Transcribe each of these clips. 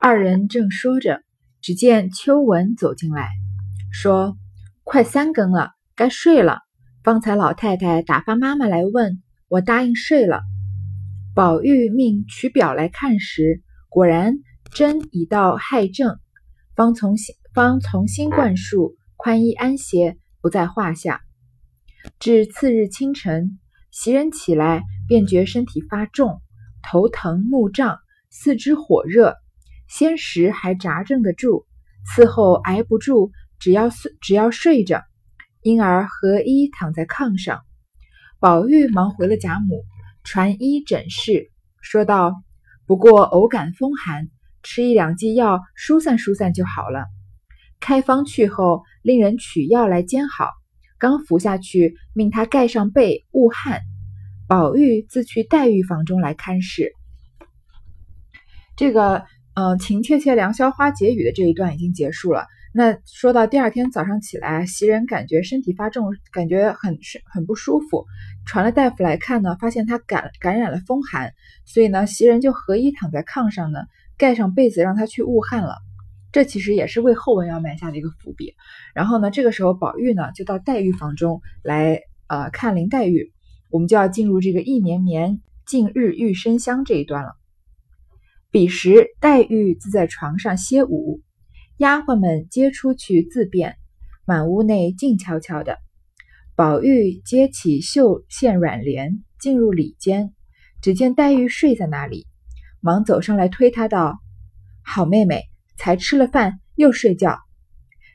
二人正说着，只见秋文走进来，说：“快三更了，该睡了。方才老太太打发妈妈来问，我答应睡了。”宝玉命取表来看时，果然针已到亥正，方从新方从新灌输，宽衣安歇，不在话下。至次日清晨，袭人起来，便觉身体发重，头疼目胀，四肢火热。先时还扎正得住，伺候挨不住，只要睡只要睡着，因而合衣躺在炕上。宝玉忙回了贾母，传医诊视，说道：“不过偶感风寒，吃一两剂药疏散疏散就好了。开方去后，令人取药来煎好，刚服下去，命他盖上被，勿汗。宝玉自去黛玉房中来看视。这个。”嗯，情切切良宵花解语的这一段已经结束了。那说到第二天早上起来，袭人感觉身体发重，感觉很很不舒服，传了大夫来看呢，发现他感感染了风寒，所以呢，袭人就合衣躺在炕上呢，盖上被子让他去捂汗了。这其实也是为后文要埋下的一个伏笔。然后呢，这个时候宝玉呢就到黛玉房中来，呃，看林黛玉，我们就要进入这个一绵绵近日玉生香这一段了。彼时，黛玉自在床上歇午，丫鬟们皆出去自便，满屋内静悄悄的。宝玉接起绣线软帘，进入里间，只见黛玉睡在那里，忙走上来推她道：“好妹妹，才吃了饭又睡觉。”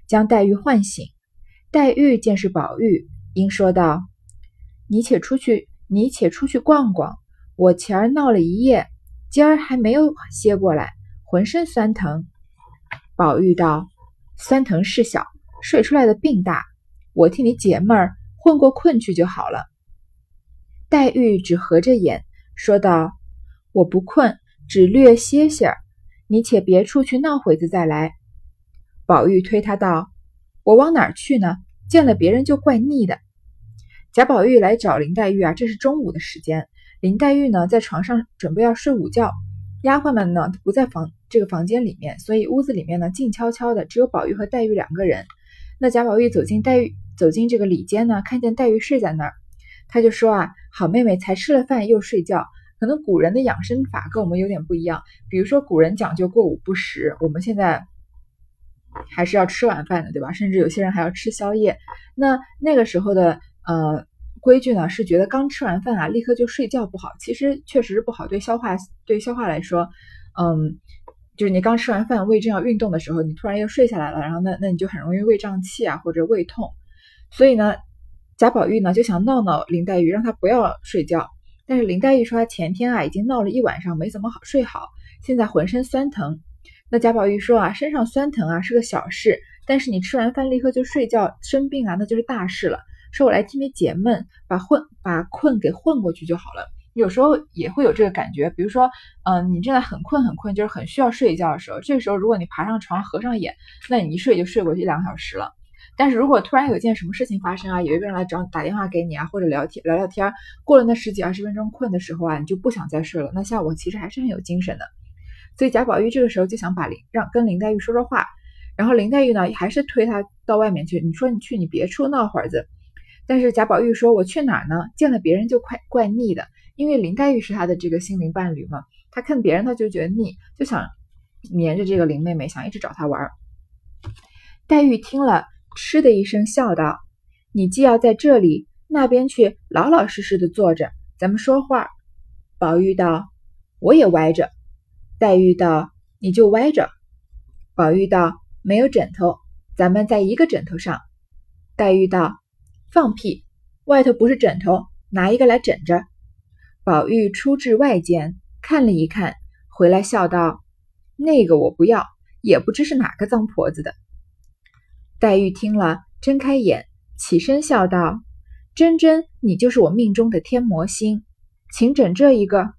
将黛玉唤醒。黛玉见是宝玉，应说道：“你且出去，你且出去逛逛。我前儿闹了一夜。”今儿还没有歇过来，浑身酸疼。宝玉道：“酸疼事小，睡出来的病大。我替你解闷儿，混过困去就好了。”黛玉只合着眼说道：“我不困，只略歇歇儿。你且别出去闹会子再来。”宝玉推他道：“我往哪儿去呢？见了别人就怪腻的。”贾宝玉来找林黛玉啊，这是中午的时间。林黛玉呢，在床上准备要睡午觉，丫鬟们呢不在房这个房间里面，所以屋子里面呢静悄悄的，只有宝玉和黛玉两个人。那贾宝玉走进黛玉走进这个里间呢，看见黛玉睡在那儿，他就说啊，好妹妹才吃了饭又睡觉，可能古人的养生法跟我们有点不一样。比如说古人讲究过午不食，我们现在还是要吃晚饭的，对吧？甚至有些人还要吃宵夜。那那个时候的呃。规矩呢是觉得刚吃完饭啊，立刻就睡觉不好。其实确实是不好，对消化对消化来说，嗯，就是你刚吃完饭，胃正要运动的时候，你突然又睡下来了，然后那那你就很容易胃胀气啊，或者胃痛。所以呢，贾宝玉呢就想闹闹林黛玉，让她不要睡觉。但是林黛玉说她前天啊已经闹了一晚上，没怎么好睡好，现在浑身酸疼。那贾宝玉说啊，身上酸疼啊是个小事，但是你吃完饭立刻就睡觉生病啊，那就是大事了。说我来替你解闷，把混把困给混过去就好了。有时候也会有这个感觉，比如说，嗯，你真的很困很困，就是很需要睡一觉的时候，这个时候如果你爬上床合上眼，那你一睡就睡过去两个小时了。但是如果突然有件什么事情发生啊，有一个人来找打电话给你啊，或者聊天聊聊天，过了那十几二十分钟困的时候啊，你就不想再睡了。那下午其实还是很有精神的。所以贾宝玉这个时候就想把林让跟林黛玉说说话，然后林黛玉呢还是推他到外面去，你说你去，你别处闹会儿子。但是贾宝玉说：“我去哪儿呢？见了别人就快怪腻的，因为林黛玉是他的这个心灵伴侣嘛。他看别人他就觉得腻，就想黏着这个林妹妹，想一直找她玩。”黛玉听了，嗤的一声笑道：“你既要在这里，那边去老老实实的坐着，咱们说话。”宝玉道：“我也歪着。”黛玉道：“你就歪着。”宝玉道：“没有枕头，咱们在一个枕头上。”黛玉道。放屁！外头不是枕头，拿一个来枕着。宝玉出至外间，看了一看，回来笑道：“那个我不要，也不知是哪个脏婆子的。”黛玉听了，睁开眼，起身笑道：“真真，你就是我命中的天魔星，请枕这一个。”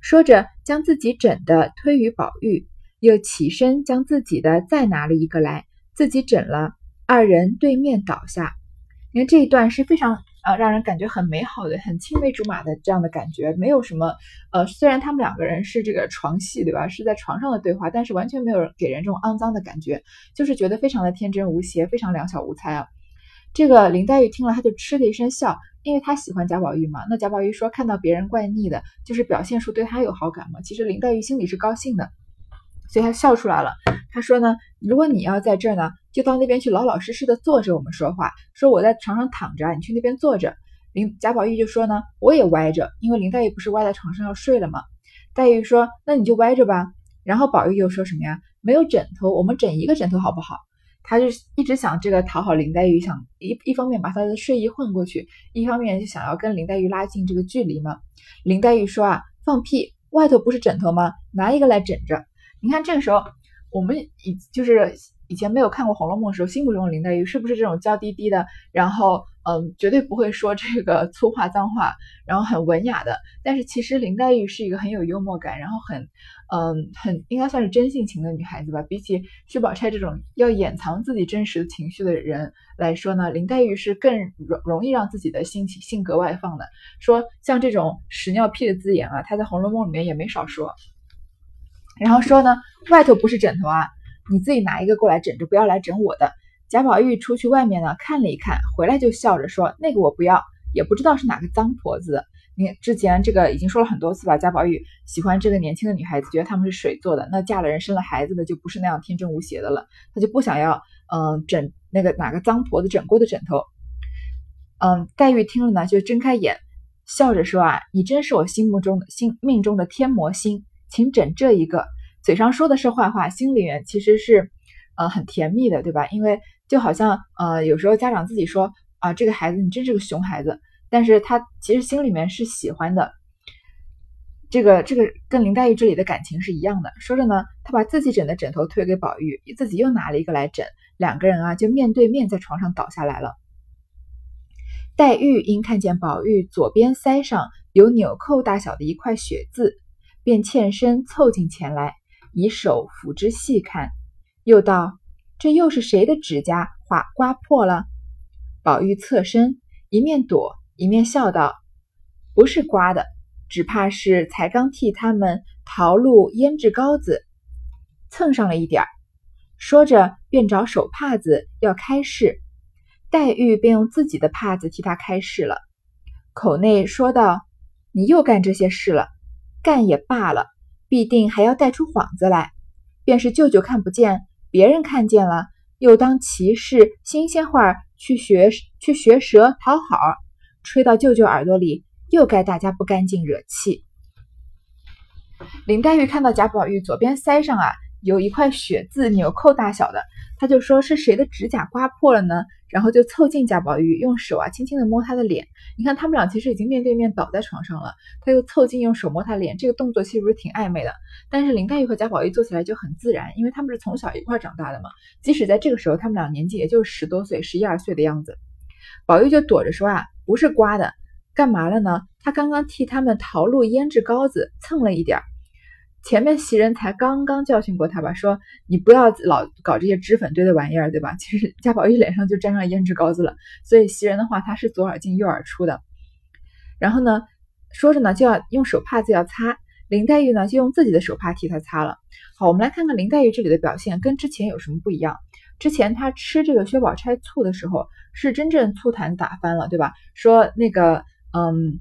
说着，将自己枕的推与宝玉，又起身将自己的再拿了一个来，自己枕了。二人对面倒下。你看这一段是非常啊，让人感觉很美好的、很青梅竹马的这样的感觉，没有什么呃，虽然他们两个人是这个床戏，对吧？是在床上的对话，但是完全没有给人这种肮脏的感觉，就是觉得非常的天真无邪，非常两小无猜啊。这个林黛玉听了，她就嗤的一声笑，因为她喜欢贾宝玉嘛。那贾宝玉说看到别人怪腻的，就是表现出对他有好感嘛。其实林黛玉心里是高兴的，所以她笑出来了。她说呢，如果你要在这儿呢，就到那边去老老实实的坐着，我们说话。说我在床上躺着，你去那边坐着。林贾宝玉就说呢，我也歪着，因为林黛玉不是歪在床上要睡了吗？黛玉说，那你就歪着吧。然后宝玉又说什么呀？没有枕头，我们枕一个枕头好不好？他就一直想这个讨好林黛玉，想一一方面把她的睡意混过去，一方面就想要跟林黛玉拉近这个距离嘛。林黛玉说啊，放屁，外头不是枕头吗？拿一个来枕着。你看这个时候，我们以就是以前没有看过《红楼梦》的时候，心目中的林黛玉是不是这种娇滴滴的，然后？嗯，绝对不会说这个粗话脏话，然后很文雅的。但是其实林黛玉是一个很有幽默感，然后很，嗯，很应该算是真性情的女孩子吧。比起薛宝钗这种要掩藏自己真实情绪的人来说呢，林黛玉是更容容易让自己的心情性格外放的。说像这种屎尿屁的字眼啊，她在《红楼梦》里面也没少说。然后说呢，外头不是枕头啊，你自己拿一个过来枕着，不要来枕我的。贾宝玉出去外面呢，看了一看，回来就笑着说：“那个我不要，也不知道是哪个脏婆子。”你之前这个已经说了很多次吧？贾宝玉喜欢这个年轻的女孩子，觉得她们是水做的，那嫁了人生了孩子的就不是那样天真无邪的了，他就不想要嗯枕那个哪个脏婆子枕过的枕头。嗯，黛玉听了呢，就睁开眼，笑着说：“啊，你真是我心目中的心命中的天魔星，请枕这一个。”嘴上说的是坏话，心里面其实是呃很甜蜜的，对吧？因为就好像呃，有时候家长自己说啊，这个孩子你真是个熊孩子，但是他其实心里面是喜欢的。这个这个跟林黛玉这里的感情是一样的。说着呢，他把自己枕的枕头推给宝玉，自己又拿了一个来枕，两个人啊就面对面在床上倒下来了。黛玉因看见宝玉左边腮上有纽扣大小的一块血渍，便欠身凑近前来，以手抚之细看，又道。这又是谁的指甲划刮破了？宝玉侧身，一面躲一面笑道：“不是刮的，只怕是才刚替他们淘露腌制膏子，蹭上了一点儿。”说着，便找手帕子要开市。黛玉便用自己的帕子替他开市了，口内说道：“你又干这些事了，干也罢了，必定还要带出幌子来，便是舅舅看不见。”别人看见了，又当骑士新鲜话去学去学舌讨好，吹到舅舅耳朵里，又该大家不干净惹气。林黛玉看到贾宝玉左边腮上啊。有一块血渍，纽扣大小的，她就说是谁的指甲刮破了呢？然后就凑近贾宝玉，用手啊轻轻的摸他的脸。你看他们俩其实已经面对面倒在床上了，他又凑近用手摸他脸，这个动作其实不是挺暧昧的？但是林黛玉和贾宝玉做起来就很自然，因为他们是从小一块长大的嘛。即使在这个时候，他们俩年纪也就十多岁，十一二岁的样子。宝玉就躲着说啊，不是刮的，干嘛了呢？他刚刚替他们淘露腌制膏子，蹭了一点儿。前面袭人才刚刚教训过他吧，说你不要老搞这些脂粉堆的玩意儿，对吧？其实贾宝玉脸上就沾上胭脂膏子了，所以袭人的话他是左耳进右耳出的。然后呢，说着呢就要用手帕子要擦，林黛玉呢就用自己的手帕替他擦了。好，我们来看看林黛玉这里的表现跟之前有什么不一样。之前她吃这个薛宝钗醋的时候是真正醋坛打翻了，对吧？说那个嗯，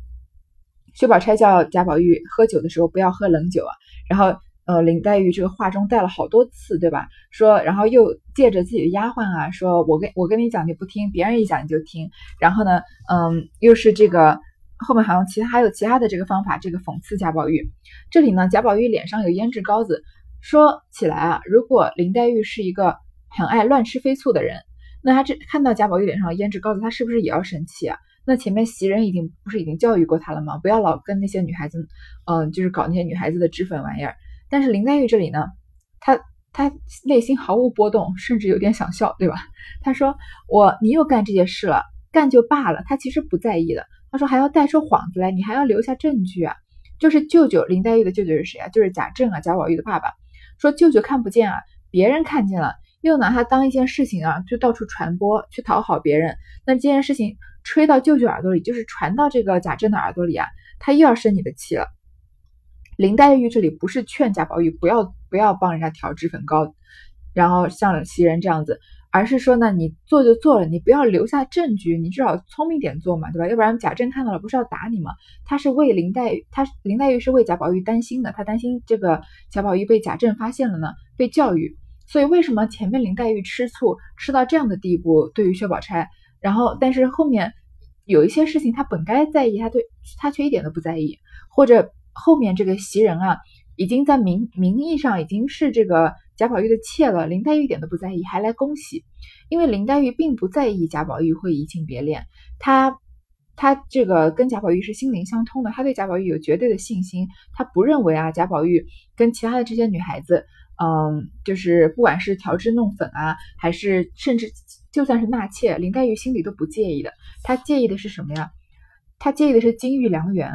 薛宝钗叫贾宝玉喝酒的时候不要喝冷酒啊。然后，呃，林黛玉这个话中带了好多次，对吧？说，然后又借着自己的丫鬟啊，说我跟我跟你讲你不听，别人一讲你就听。然后呢，嗯，又是这个后面好像其他还有其他的这个方法，这个讽刺贾宝玉。这里呢，贾宝玉脸上有胭脂膏子。说起来啊，如果林黛玉是一个很爱乱吃飞醋的人，那他这看到贾宝玉脸上胭脂膏子，他是不是也要生气啊？那前面袭人已经不是已经教育过他了吗？不要老跟那些女孩子，嗯，就是搞那些女孩子的脂粉玩意儿。但是林黛玉这里呢，她她内心毫无波动，甚至有点想笑，对吧？她说：“我你又干这些事了，干就罢了。”她其实不在意的。她说：“还要带出幌子来，你还要留下证据啊！就是舅舅林黛玉的舅舅是谁啊？就是贾政啊，贾宝玉的爸爸。说舅舅看不见啊，别人看见了，又拿他当一件事情啊，就到处传播，去讨好别人。那这件事情。”吹到舅舅耳朵里，就是传到这个贾政的耳朵里啊，他又要生你的气了。林黛玉这里不是劝贾宝玉不要不要帮人家调脂粉膏，然后像袭人这样子，而是说呢，你做就做了，你不要留下证据，你至少聪明点做嘛，对吧？要不然贾政看到了不是要打你吗？他是为林黛玉，他林黛玉是为贾宝玉担心的，他担心这个贾宝玉被贾政发现了呢，被教育。所以为什么前面林黛玉吃醋吃到这样的地步，对于薛宝钗，然后但是后面有一些事情他本该在意，他对他却一点都不在意，或者。后面这个袭人啊，已经在名名义上已经是这个贾宝玉的妾了。林黛玉一点都不在意，还来恭喜。因为林黛玉并不在意贾宝玉会移情别恋，她她这个跟贾宝玉是心灵相通的，她对贾宝玉有绝对的信心。她不认为啊，贾宝玉跟其他的这些女孩子，嗯，就是不管是调脂弄粉啊，还是甚至就算是纳妾，林黛玉心里都不介意的。她介意的是什么呀？她介意的是金玉良缘。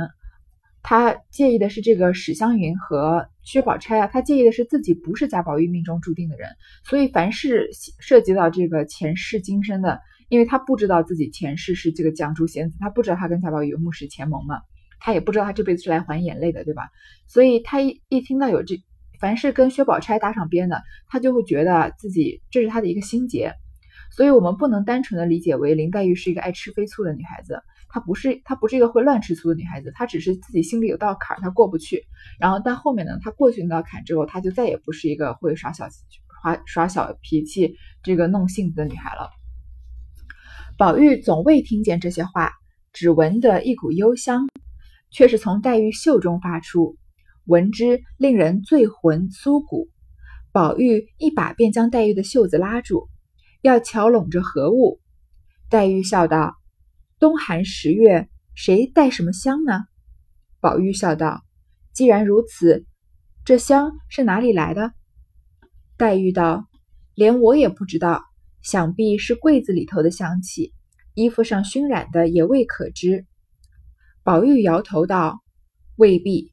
她介意的是这个史湘云和薛宝钗啊，她介意的是自己不是贾宝玉命中注定的人，所以凡是涉及到这个前世今生的，因为他不知道自己前世是这个绛珠仙子，他不知道他跟贾宝玉有目视前盟嘛，他也不知道他这辈子是来还眼泪的，对吧？所以他一一听到有这凡是跟薛宝钗搭上边的，他就会觉得自己这是他的一个心结，所以我们不能单纯的理解为林黛玉是一个爱吃飞醋的女孩子。她不是她不是一个会乱吃醋的女孩子，她只是自己心里有道坎儿，她过不去。然后但后面呢，她过去那道坎之后，她就再也不是一个会耍小耍耍小脾气、这个弄性子的女孩了。宝玉总未听见这些话，只闻得一股幽香，却是从黛玉袖中发出，闻之令人醉魂酥骨。宝玉一把便将黛玉的袖子拉住，要瞧拢着何物。黛玉笑道。冬寒十月，谁带什么香呢？宝玉笑道：“既然如此，这香是哪里来的？”黛玉道：“连我也不知道，想必是柜子里头的香气，衣服上熏染的也未可知。”宝玉摇头道：“未必，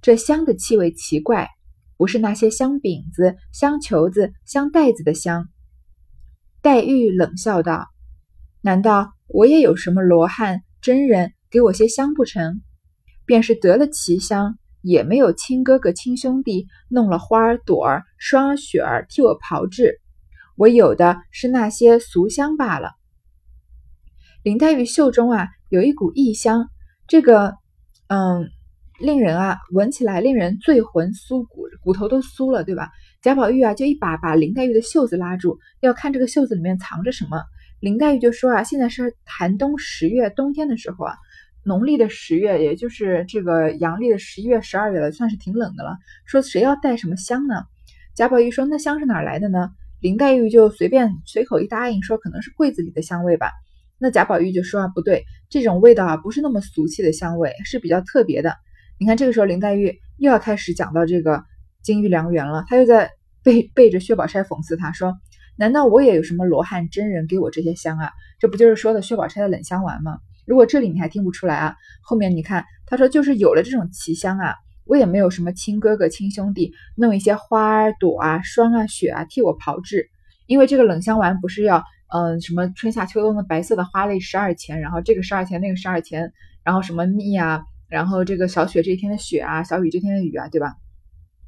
这香的气味奇怪，不是那些香饼子、香球子、香袋子的香。”黛玉冷笑道：“难道？”我也有什么罗汉真人给我些香不成？便是得了奇香，也没有亲哥哥亲兄弟弄了花儿朵儿霜雪儿替我炮制，我有的是那些俗香罢了。林黛玉袖中啊有一股异香，这个嗯，令人啊闻起来令人醉魂酥骨，骨头都酥了，对吧？贾宝玉啊就一把把林黛玉的袖子拉住，要看这个袖子里面藏着什么。林黛玉就说啊，现在是寒冬十月，冬天的时候啊，农历的十月，也就是这个阳历的十一月、十二月了，算是挺冷的了。说谁要带什么香呢？贾宝玉说那香是哪来的呢？林黛玉就随便随口一答应，说可能是柜子里的香味吧。那贾宝玉就说啊，不对，这种味道啊不是那么俗气的香味，是比较特别的。你看这个时候林黛玉又要开始讲到这个金玉良缘了，他又在背背着薛宝钗讽刺他说。难道我也有什么罗汉真人给我这些香啊？这不就是说的薛宝钗的冷香丸吗？如果这里你还听不出来啊，后面你看他说就是有了这种奇香啊，我也没有什么亲哥哥亲兄弟弄一些花儿朵啊霜啊雪啊替我炮制，因为这个冷香丸不是要嗯什么春夏秋冬的白色的花类十二钱，然后这个十二钱那个十二钱，然后什么蜜啊，然后这个小雪这一天的雪啊，小雨这天的雨啊，对吧？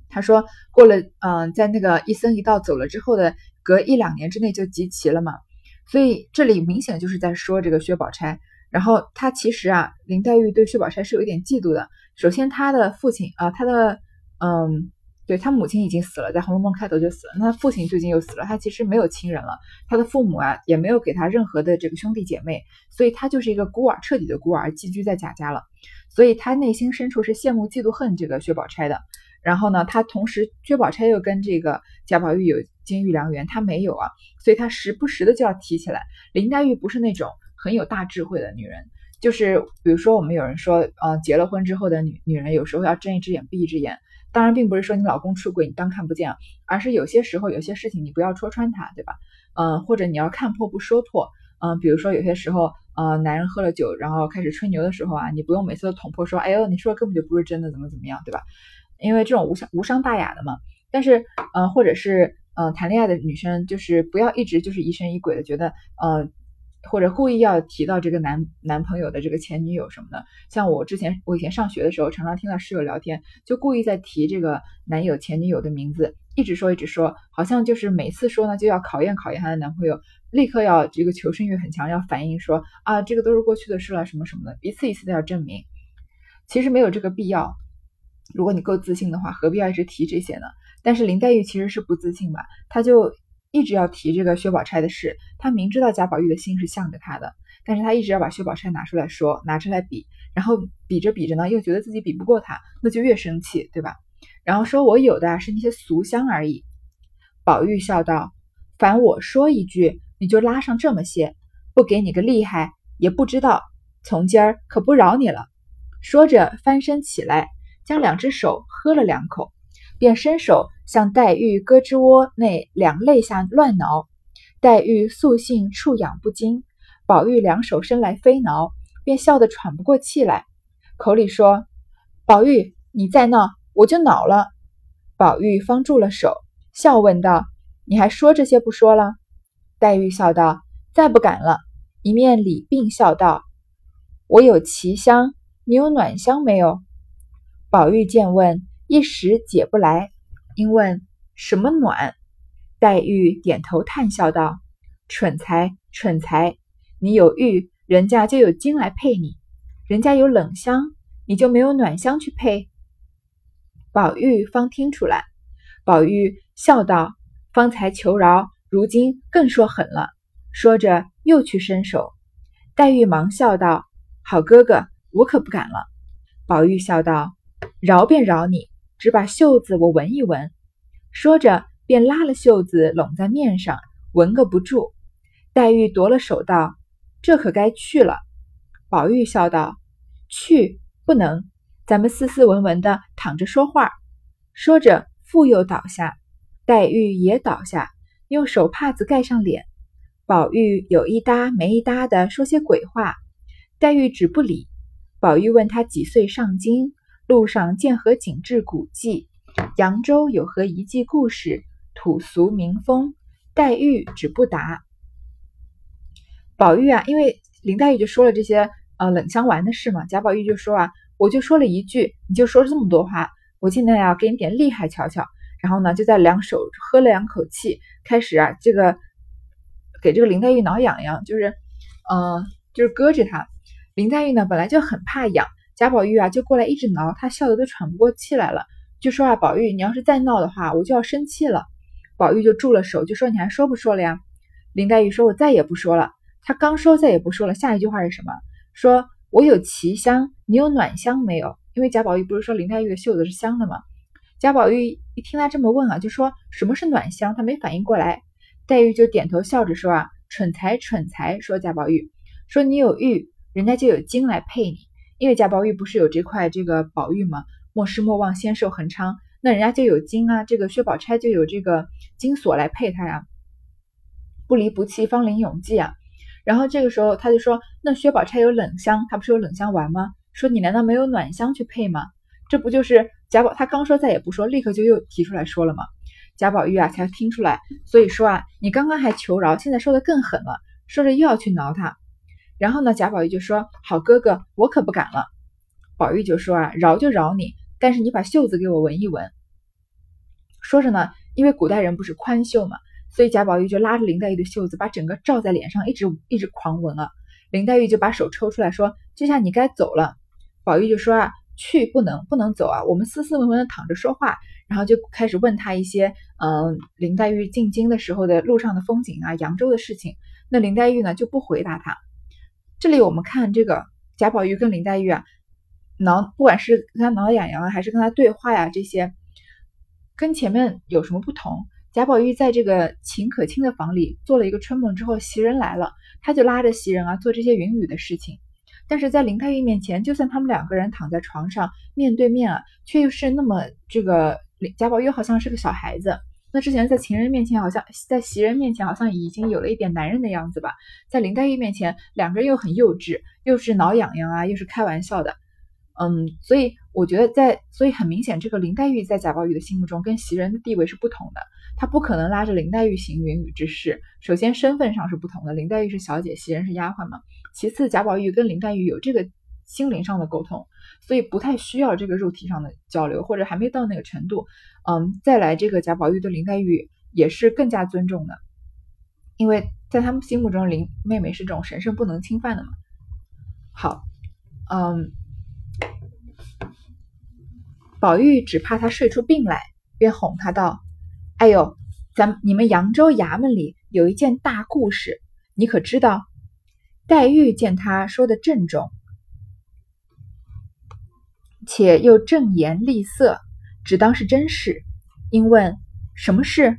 他说过了嗯，在那个一僧一道走了之后的。隔一两年之内就集齐了嘛，所以这里明显就是在说这个薛宝钗。然后他其实啊，林黛玉对薛宝钗是有一点嫉妒的。首先，他的父亲啊，他的嗯，对他母亲已经死了，在《红楼梦》开头就死了。那父亲最近又死了，他其实没有亲人了。他的父母啊，也没有给他任何的这个兄弟姐妹，所以他就是一个孤儿，彻底的孤儿，寄居在贾家了。所以他内心深处是羡慕、嫉妒、恨这个薛宝钗的。然后呢，他同时薛宝钗又跟这个贾宝玉有金玉良缘，他没有啊，所以他时不时的就要提起来。林黛玉不是那种很有大智慧的女人，就是比如说我们有人说，呃，结了婚之后的女女人有时候要睁一只眼闭一只眼。当然，并不是说你老公出轨你当看不见，而是有些时候有些事情你不要戳穿他，对吧？嗯，或者你要看破不说破。嗯，比如说有些时候，呃，男人喝了酒然后开始吹牛的时候啊，你不用每次都捅破说，哎呦，你说的根本就不是真的，怎么怎么样，对吧？因为这种无伤无伤大雅的嘛，但是呃，或者是呃，谈恋爱的女生就是不要一直就是疑神疑鬼的，觉得呃或者故意要提到这个男男朋友的这个前女友什么的。像我之前我以前上学的时候，常常听到室友聊天，就故意在提这个男友前女友的名字，一直说一直说，好像就是每次说呢就要考验考验她的男朋友，立刻要这个求生欲很强，要反映说啊这个都是过去的事了什么什么的，一次一次的要证明。其实没有这个必要。如果你够自信的话，何必要一直提这些呢？但是林黛玉其实是不自信吧，她就一直要提这个薛宝钗的事。她明知道贾宝玉的心是向着她的，但是她一直要把薛宝钗拿出来说，拿出来比，然后比着比着呢，又觉得自己比不过他，那就越生气，对吧？然后说我有的是那些俗香而已。宝玉笑道：“凡我说一句，你就拉上这么些，不给你个厉害，也不知道。从今儿可不饶你了。”说着翻身起来。将两只手喝了两口，便伸手向黛玉胳肢窝内两肋下乱挠。黛玉素性触痒不惊，宝玉两手伸来飞挠，便笑得喘不过气来，口里说：“宝玉，你再闹，我就恼了。”宝玉方住了手，笑问道：“你还说这些不说了？”黛玉笑道：“再不敢了。”一面礼并笑道：“我有奇香，你有暖香没有？”宝玉见问，一时解不来，因问什么暖。黛玉点头叹笑道：“蠢材，蠢材！你有玉，人家就有金来配你；人家有冷香，你就没有暖香去配。”宝玉方听出来，宝玉笑道：“方才求饶，如今更说狠了。”说着又去伸手。黛玉忙笑道：“好哥哥，我可不敢了。”宝玉笑道。饶便饶你，只把袖子我闻一闻。说着，便拉了袖子拢在面上，闻个不住。黛玉夺了手道：“这可该去了。”宝玉笑道：“去不能，咱们斯斯文文的躺着说话。”说着，复又倒下。黛玉也倒下，用手帕子盖上脸。宝玉有一搭没一搭的说些鬼话，黛玉只不理。宝玉问他几岁上京。路上见何景致古迹？扬州有何遗迹故事？土俗民风？黛玉只不答。宝玉啊，因为林黛玉就说了这些呃冷香丸的事嘛，贾宝玉就说啊，我就说了一句，你就说了这么多话，我现在要给你点厉害瞧瞧。然后呢，就在两手喝了两口气，开始啊，这个给这个林黛玉挠痒痒，就是嗯，就是搁着她。林黛玉呢，本来就很怕痒。贾宝玉啊，就过来一直挠，他笑得都喘不过气来了，就说啊，宝玉，你要是再闹的话，我就要生气了。宝玉就住了手，就说你还说不说了呀？林黛玉说，我再也不说了。他刚说再也不说了，下一句话是什么？说我有奇香，你有暖香没有？因为贾宝玉不是说林黛玉的袖子是香的吗？贾宝玉一听他这么问啊，就说什么是暖香？他没反应过来。黛玉就点头笑着说啊，蠢材蠢材。说贾宝玉说你有玉，人家就有金来配你。因为贾宝玉不是有这块这个宝玉吗？莫失莫忘，仙寿恒昌。那人家就有金啊，这个薛宝钗就有这个金锁来配他呀。不离不弃，芳龄永继啊。然后这个时候他就说，那薛宝钗有冷香，他不是有冷香丸吗？说你难道没有暖香去配吗？这不就是贾宝他刚说再也不说，立刻就又提出来说了吗？贾宝玉啊才听出来，所以说啊，你刚刚还求饶，现在说的更狠了，说着又要去挠他。然后呢，贾宝玉就说：“好哥哥，我可不敢了。”宝玉就说：“啊，饶就饶你，但是你把袖子给我闻一闻。”说着呢，因为古代人不是宽袖嘛，所以贾宝玉就拉着林黛玉的袖子，把整个罩在脸上，一直一直狂闻啊。林黛玉就把手抽出来说：“这下你该走了。”宝玉就说：“啊，去不能，不能走啊，我们斯斯文文的躺着说话。”然后就开始问他一些，嗯，林黛玉进京的时候的路上的风景啊，扬州的事情。那林黛玉呢就不回答他。这里我们看这个贾宝玉跟林黛玉啊，挠不管是跟他挠痒痒啊，还是跟他对话呀，这些跟前面有什么不同？贾宝玉在这个秦可卿的房里做了一个春梦之后，袭人来了，他就拉着袭人啊做这些云雨的事情。但是在林黛玉面前，就算他们两个人躺在床上面对面啊，却又是那么这个贾宝玉好像是个小孩子。那之前在情人面前，好像在袭人面前，好像已经有了一点男人的样子吧。在林黛玉面前，两个人又很幼稚，又是挠痒痒啊，又是开玩笑的。嗯，所以我觉得在，所以很明显，这个林黛玉在贾宝玉的心目中跟袭人的地位是不同的。他不可能拉着林黛玉行云雨之事。首先身份上是不同的，林黛玉是小姐，袭人是丫鬟嘛。其次，贾宝玉跟林黛玉有这个心灵上的沟通，所以不太需要这个肉体上的交流，或者还没到那个程度。嗯，再来这个贾宝玉对林黛玉也是更加尊重的，因为在他们心目中，林妹妹是这种神圣不能侵犯的嘛。好，嗯。宝玉只怕他睡出病来，便哄他道：“哎呦，咱你们扬州衙门里有一件大故事，你可知道？”黛玉见他说的郑重，且又正言厉色，只当是真事，因问什么事。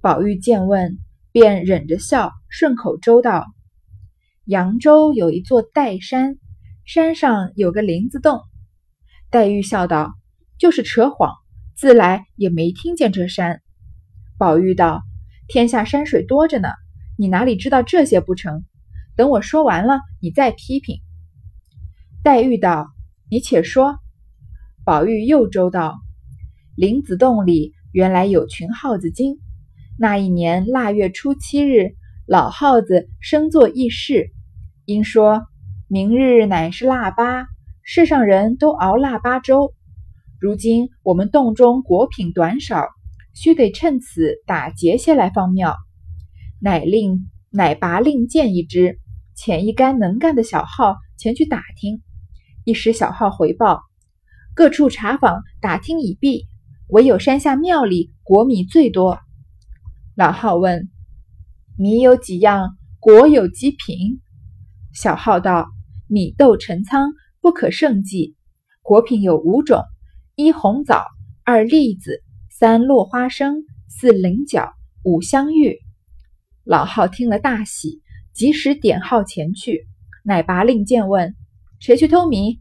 宝玉见问，便忍着笑，顺口周道：“扬州有一座岱山，山上有个林子洞。”黛玉笑道。就是扯谎，自来也没听见这山。宝玉道：“天下山水多着呢，你哪里知道这些不成？等我说完了，你再批评。”黛玉道：“你且说。”宝玉又周道：“林子洞里原来有群耗子精。那一年腊月初七日，老耗子生作议事，因说明日乃是腊八，世上人都熬腊八粥。”如今我们洞中果品短少，须得趁此打劫些来方妙。乃令乃拔令箭一支，遣一干能干的小号前去打听。一时小号回报，各处查访打听已毕，唯有山下庙里果米最多。老号问：米有几样？果有几品？小号道：米豆陈仓，不可胜计。果品有五种。一红枣，二栗子，三落花生，四菱角，五香芋。老号听了大喜，及时点号前去，乃拔令箭问：“谁去偷米？”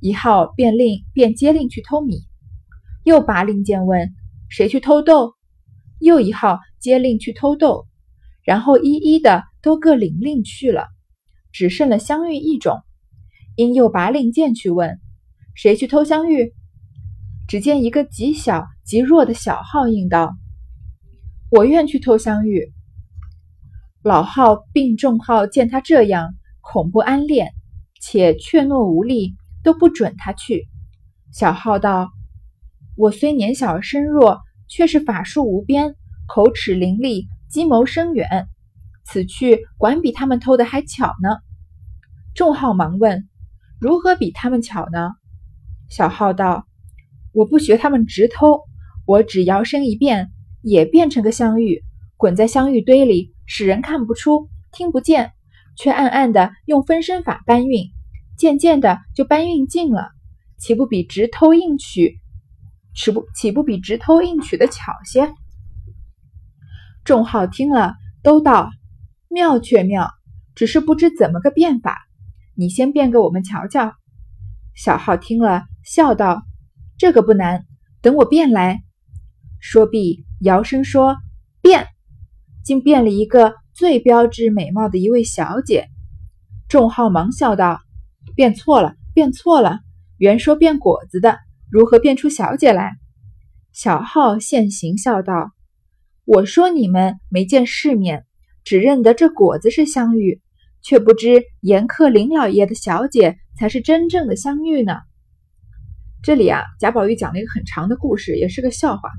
一号便令便接令去偷米，又拔令箭问：“谁去偷豆？”又一号接令去偷豆，然后一一的都各领令去了，只剩了香芋一种，因又拔令箭去问：“谁去偷香芋？”只见一个极小极弱的小号应道：“我愿去偷香玉。”老号并众号见他这样，恐不安恋，且怯懦无力，都不准他去。小号道：“我虽年小身弱，却是法术无边，口齿伶俐，计谋深远，此去管比他们偷的还巧呢。”众号忙问：“如何比他们巧呢？”小号道。我不学他们直偷，我只摇身一变，也变成个香玉，滚在香玉堆里，使人看不出、听不见，却暗暗的用分身法搬运，渐渐的就搬运尽了，岂不比直偷硬取，岂不岂不比直偷硬取的巧些？众号听了，都道妙却妙，只是不知怎么个变法，你先变给我们瞧瞧。小号听了，笑道。这个不难，等我变来。说毕，摇身说变，竟变了一个最标致美貌的一位小姐。众号忙笑道：“变错了，变错了！原说变果子的，如何变出小姐来？”小号现形笑道：“我说你们没见世面，只认得这果子是香玉，却不知严克林老爷的小姐才是真正的香玉呢。”这里啊，贾宝玉讲了一个很长的故事，也是个笑话。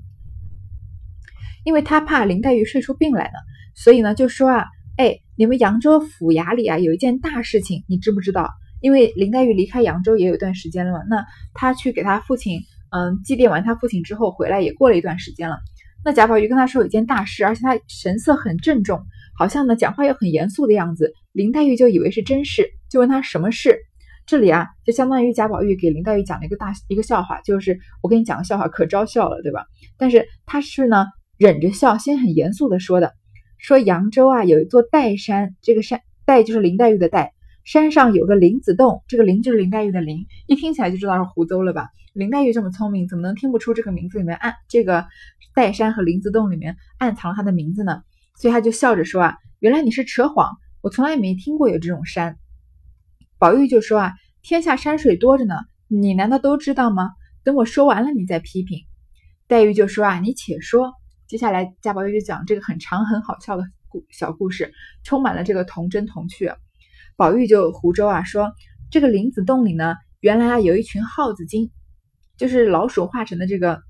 因为他怕林黛玉睡出病来呢，所以呢就说啊，哎，你们扬州府衙里啊有一件大事情，你知不知道？因为林黛玉离开扬州也有一段时间了嘛，那他去给他父亲，嗯，祭奠完他父亲之后回来也过了一段时间了。那贾宝玉跟他说有一件大事，而且他神色很郑重，好像呢讲话又很严肃的样子。林黛玉就以为是真事，就问他什么事。这里啊，就相当于贾宝玉给林黛玉讲了一个大一个笑话，就是我给你讲个笑话，可招笑了，对吧？但是他是呢忍着笑，先很严肃的说的，说扬州啊有一座岱山，这个山岱就是林黛玉的岱，山上有个林子洞，这个林就是林黛玉的林，一听起来就知道是胡诌了吧？林黛玉这么聪明，怎么能听不出这个名字里面暗这个岱山和林子洞里面暗藏了他的名字呢？所以他就笑着说啊，原来你是扯谎，我从来没听过有这种山。宝玉就说啊，天下山水多着呢，你难道都知道吗？等我说完了，你再批评。”黛玉就说：“啊，你且说。”接下来贾宝玉就讲这个很长很好笑的故小故事，充满了这个童真童趣。宝玉就胡诌啊说：“这个林子洞里呢，原来啊有一群耗子精，就是老鼠化成的这个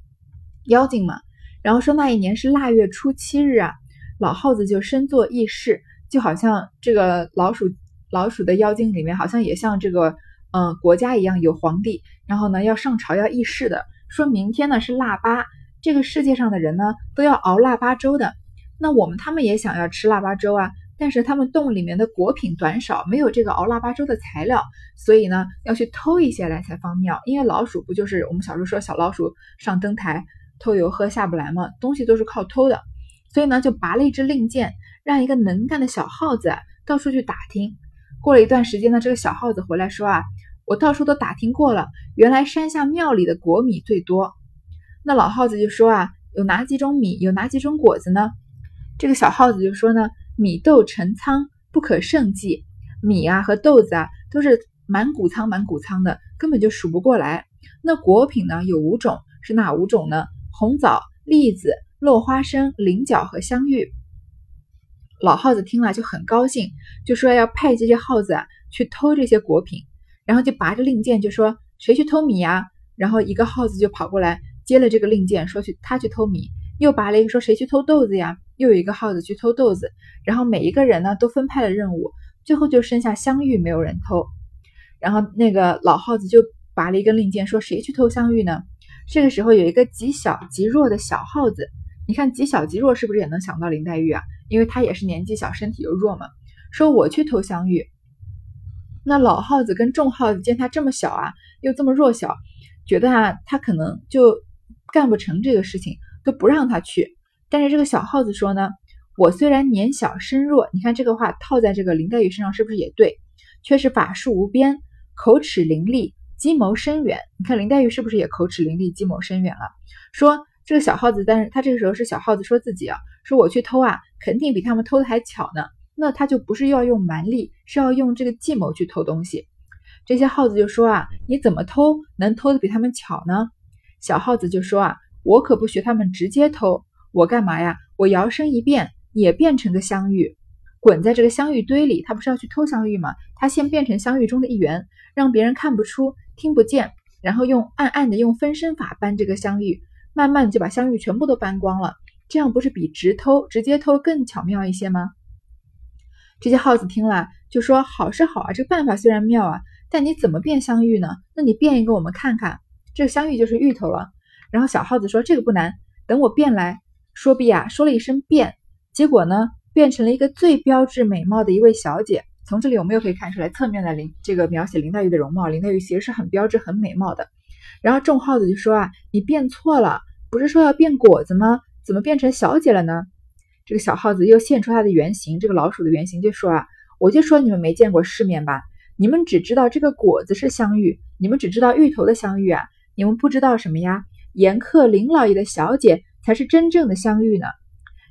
妖精嘛。然后说那一年是腊月初七日啊，老耗子就身作议事，就好像这个老鼠老鼠的妖精里面，好像也像这个嗯国家一样有皇帝，然后呢要上朝要议事的。”说明天呢是腊八，这个世界上的人呢都要熬腊八粥的。那我们他们也想要吃腊八粥啊，但是他们洞里面的果品短少，没有这个熬腊八粥的材料，所以呢要去偷一些来才方便。因为老鼠不就是我们小时候说小老鼠上灯台偷油喝下不来吗？东西都是靠偷的，所以呢就拔了一支令箭，让一个能干的小耗子到处去打听。过了一段时间呢，这个小耗子回来说啊。我到处都打听过了，原来山下庙里的果米最多。那老耗子就说啊，有哪几种米，有哪几种果子呢？这个小耗子就说呢，米豆成仓，不可胜计。米啊和豆子啊都是满谷仓满谷仓的，根本就数不过来。那果品呢有五种，是哪五种呢？红枣、栗子、落花生、菱角和香芋。老耗子听了就很高兴，就说要派这些耗子啊去偷这些果品。然后就拔着令箭就说谁去偷米呀？然后一个耗子就跑过来接了这个令箭，说去他去偷米。又拔了一个说谁去偷豆子呀？又有一个耗子去偷豆子。然后每一个人呢都分派了任务，最后就剩下香芋没有人偷。然后那个老耗子就拔了一根令箭说谁去偷香芋呢？这个时候有一个极小极弱的小耗子，你看极小极弱是不是也能想到林黛玉啊？因为她也是年纪小，身体又弱嘛。说我去偷香芋。那老耗子跟众耗子见他这么小啊，又这么弱小，觉得啊，他可能就干不成这个事情，都不让他去。但是这个小耗子说呢，我虽然年小身弱，你看这个话套在这个林黛玉身上是不是也对？却是法术无边，口齿伶俐，计谋深远。你看林黛玉是不是也口齿伶俐，计谋深远了？说这个小耗子，但是他这个时候是小耗子说自己啊，说我去偷啊，肯定比他们偷的还巧呢。那他就不是要用蛮力，是要用这个计谋去偷东西。这些耗子就说啊，你怎么偷能偷的比他们巧呢？小耗子就说啊，我可不学他们直接偷，我干嘛呀？我摇身一变，也变成个香芋，滚在这个香芋堆里。他不是要去偷香芋吗？他先变成香芋中的一员，让别人看不出、听不见，然后用暗暗的用分身法搬这个香芋，慢慢就把香芋全部都搬光了。这样不是比直偷、直接偷更巧妙一些吗？这些耗子听了就说：“好是好啊，这个办法虽然妙啊，但你怎么变香芋呢？那你变一个我们看看。这个香芋就是芋头了。”然后小耗子说：“这个不难，等我变来。”说毕啊，说了一声“变”，结果呢，变成了一个最标致美貌的一位小姐。从这里我们又可以看出来，侧面的林这个描写林黛玉的容貌，林黛玉其实是很标致、很美貌的。然后众耗子就说：“啊，你变错了，不是说要变果子吗？怎么变成小姐了呢？”这个小耗子又现出它的原型，这个老鼠的原型，就说啊，我就说你们没见过世面吧？你们只知道这个果子是香芋，你们只知道芋头的香芋啊，你们不知道什么呀？严客林老爷的小姐才是真正的香芋呢。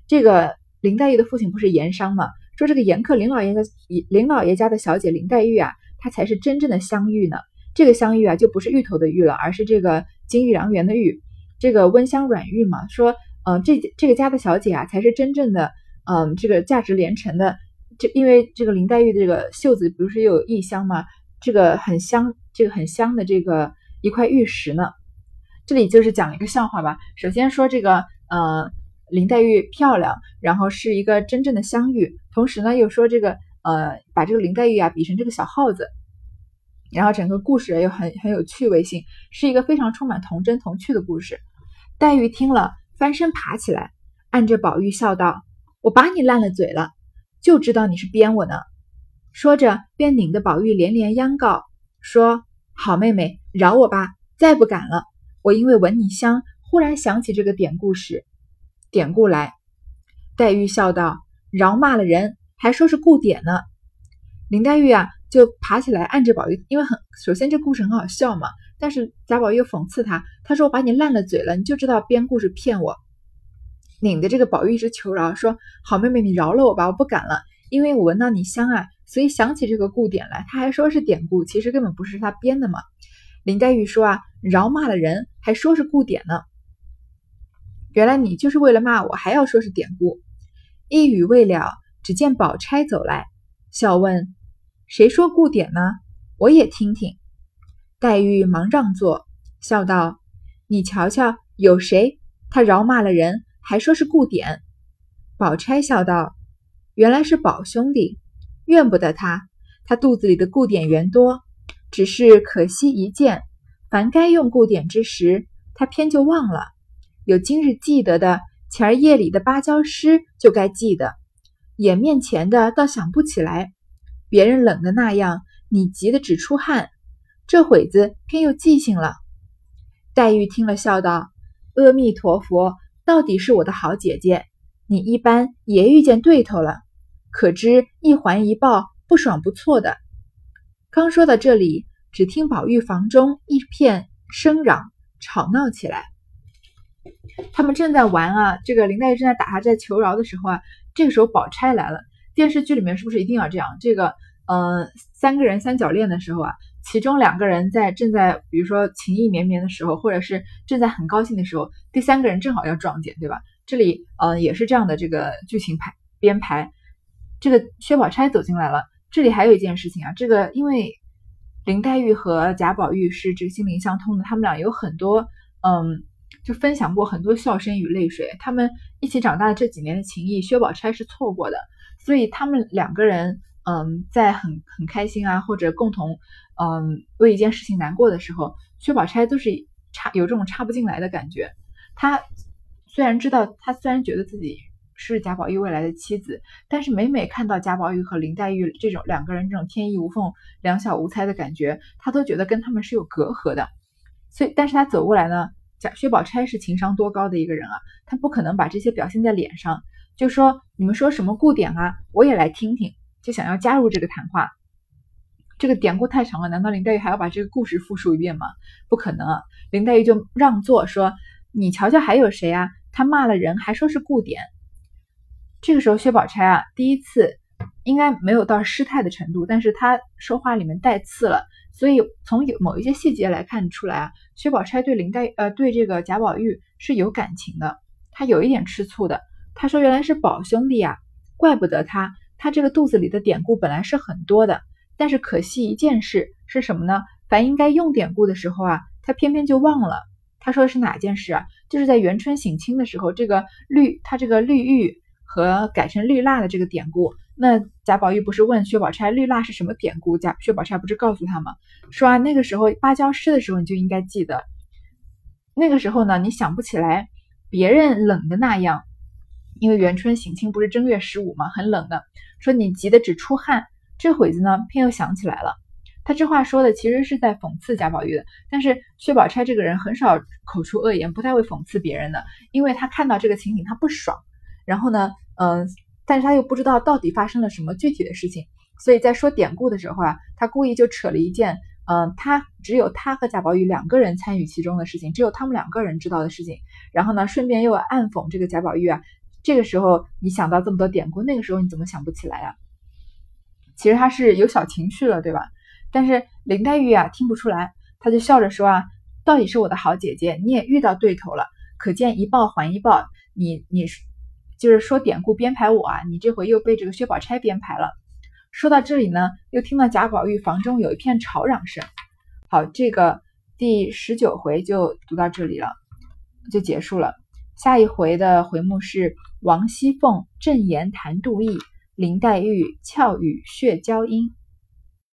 这个林黛玉的父亲不是盐商吗？说这个严客林老爷的林老爷家的小姐林黛玉啊，她才是真正的香芋呢。这个香芋啊，就不是芋头的芋了，而是这个金玉良缘的玉，这个温香软玉嘛。说。嗯，这这个家的小姐啊，才是真正的，嗯，这个价值连城的。这因为这个林黛玉的这个袖子不是有异香吗？这个很香，这个很香的这个一块玉石呢。这里就是讲了一个笑话吧。首先说这个，呃，林黛玉漂亮，然后是一个真正的香玉。同时呢，又说这个，呃，把这个林黛玉啊比成这个小耗子，然后整个故事又很很有趣味性，是一个非常充满童真童趣的故事。黛玉听了。翻身爬起来，按着宝玉笑道：“我把你烂了嘴了，就知道你是编我呢。”说着，便拧得宝玉连连央告，说：“好妹妹，饶我吧，再不敢了。我因为闻你香，忽然想起这个典故时，典故来。”黛玉笑道：“饶骂了人，还说是故典呢。”林黛玉啊，就爬起来按着宝玉，因为很首先这故事很好笑嘛。但是贾宝玉又讽刺他，他说：“我把你烂了嘴了，你就知道编故事骗我。”拧的这个宝玉一直求饶，说：“好妹妹，你饶了我吧，我不敢了，因为我闻到你香啊，所以想起这个故典来。”他还说是典故，其实根本不是他编的嘛。林黛玉说啊，饶骂了人，还说是故典呢。原来你就是为了骂我，还要说是典故。一语未了，只见宝钗走来，笑问：“谁说故典呢？我也听听。”黛玉忙让座，笑道：“你瞧瞧，有谁？他饶骂了人，还说是故典。”宝钗笑道：“原来是宝兄弟，怨不得他。他肚子里的故典缘多，只是可惜一件。凡该用故典之时，他偏就忘了。”有今日记得的，前儿夜里的芭蕉诗就该记得；眼面前的倒想不起来。别人冷的那样，你急得只出汗，这会子偏又记性了。黛玉听了，笑道：“阿弥陀佛，到底是我的好姐姐。你一般也遇见对头了，可知一环一抱，不爽不错的。”刚说到这里，只听宝玉房中一片声嚷，吵闹起来。他们正在玩啊，这个林黛玉正在打他，在求饶的时候啊，这个时候宝钗来了。电视剧里面是不是一定要这样？这个，呃，三个人三角恋的时候啊，其中两个人在正在，比如说情意绵绵的时候，或者是正在很高兴的时候，第三个人正好要撞见，对吧？这里，呃，也是这样的这个剧情排编排。这个薛宝钗走进来了。这里还有一件事情啊，这个因为林黛玉和贾宝玉是这个心灵相通的，他们俩有很多，嗯。就分享过很多笑声与泪水，他们一起长大的这几年的情谊，薛宝钗是错过的，所以他们两个人，嗯，在很很开心啊，或者共同，嗯，为一件事情难过的时候，薛宝钗都是插有这种插不进来的感觉。她虽然知道，她虽然觉得自己是贾宝玉未来的妻子，但是每每看到贾宝玉和林黛玉这种两个人这种天衣无缝、两小无猜的感觉，他都觉得跟他们是有隔阂的。所以，但是他走过来呢。贾薛宝钗是情商多高的一个人啊，他不可能把这些表现在脸上，就说你们说什么故典啊，我也来听听，就想要加入这个谈话。这个典故太长了，难道林黛玉还要把这个故事复述一遍吗？不可能啊！林黛玉就让座说：“你瞧瞧还有谁啊？他骂了人还说是故典。”这个时候薛宝钗啊，第一次应该没有到失态的程度，但是她说话里面带刺了。所以从有某一些细节来看出来啊，薛宝钗对林黛呃对这个贾宝玉是有感情的，她有一点吃醋的。她说原来是宝兄弟啊，怪不得他，他这个肚子里的典故本来是很多的，但是可惜一件事是什么呢？凡应该用典故的时候啊，他偏偏就忘了。他说的是哪件事啊？就是在元春省亲的时候，这个绿他这个绿玉和改成绿蜡的这个典故。那贾宝玉不是问薛宝钗绿蜡是什么典故？贾薛宝钗不是告诉他吗？说啊，那个时候芭蕉诗的时候你就应该记得。那个时候呢，你想不起来别人冷的那样，因为元春省亲不是正月十五吗？很冷的。说你急得只出汗，这会子呢偏又想起来了。他这话说的其实是在讽刺贾宝玉的。但是薛宝钗这个人很少口出恶言，不太会讽刺别人的，因为他看到这个情景他不爽。然后呢，嗯。但是他又不知道到底发生了什么具体的事情，所以在说典故的时候啊，他故意就扯了一件，嗯，他只有他和贾宝玉两个人参与其中的事情，只有他们两个人知道的事情。然后呢，顺便又暗讽这个贾宝玉啊，这个时候你想到这么多典故，那个时候你怎么想不起来啊？其实他是有小情绪了，对吧？但是林黛玉啊听不出来，他就笑着说啊，到底是我的好姐姐，你也遇到对头了，可见一报还一报，你你。就是说典故编排我啊，你这回又被这个薛宝钗编排了。说到这里呢，又听到贾宝玉房中有一片吵嚷声。好，这个第十九回就读到这里了，就结束了。下一回的回目是王熙凤正言谈杜毅，林黛玉俏语血娇音。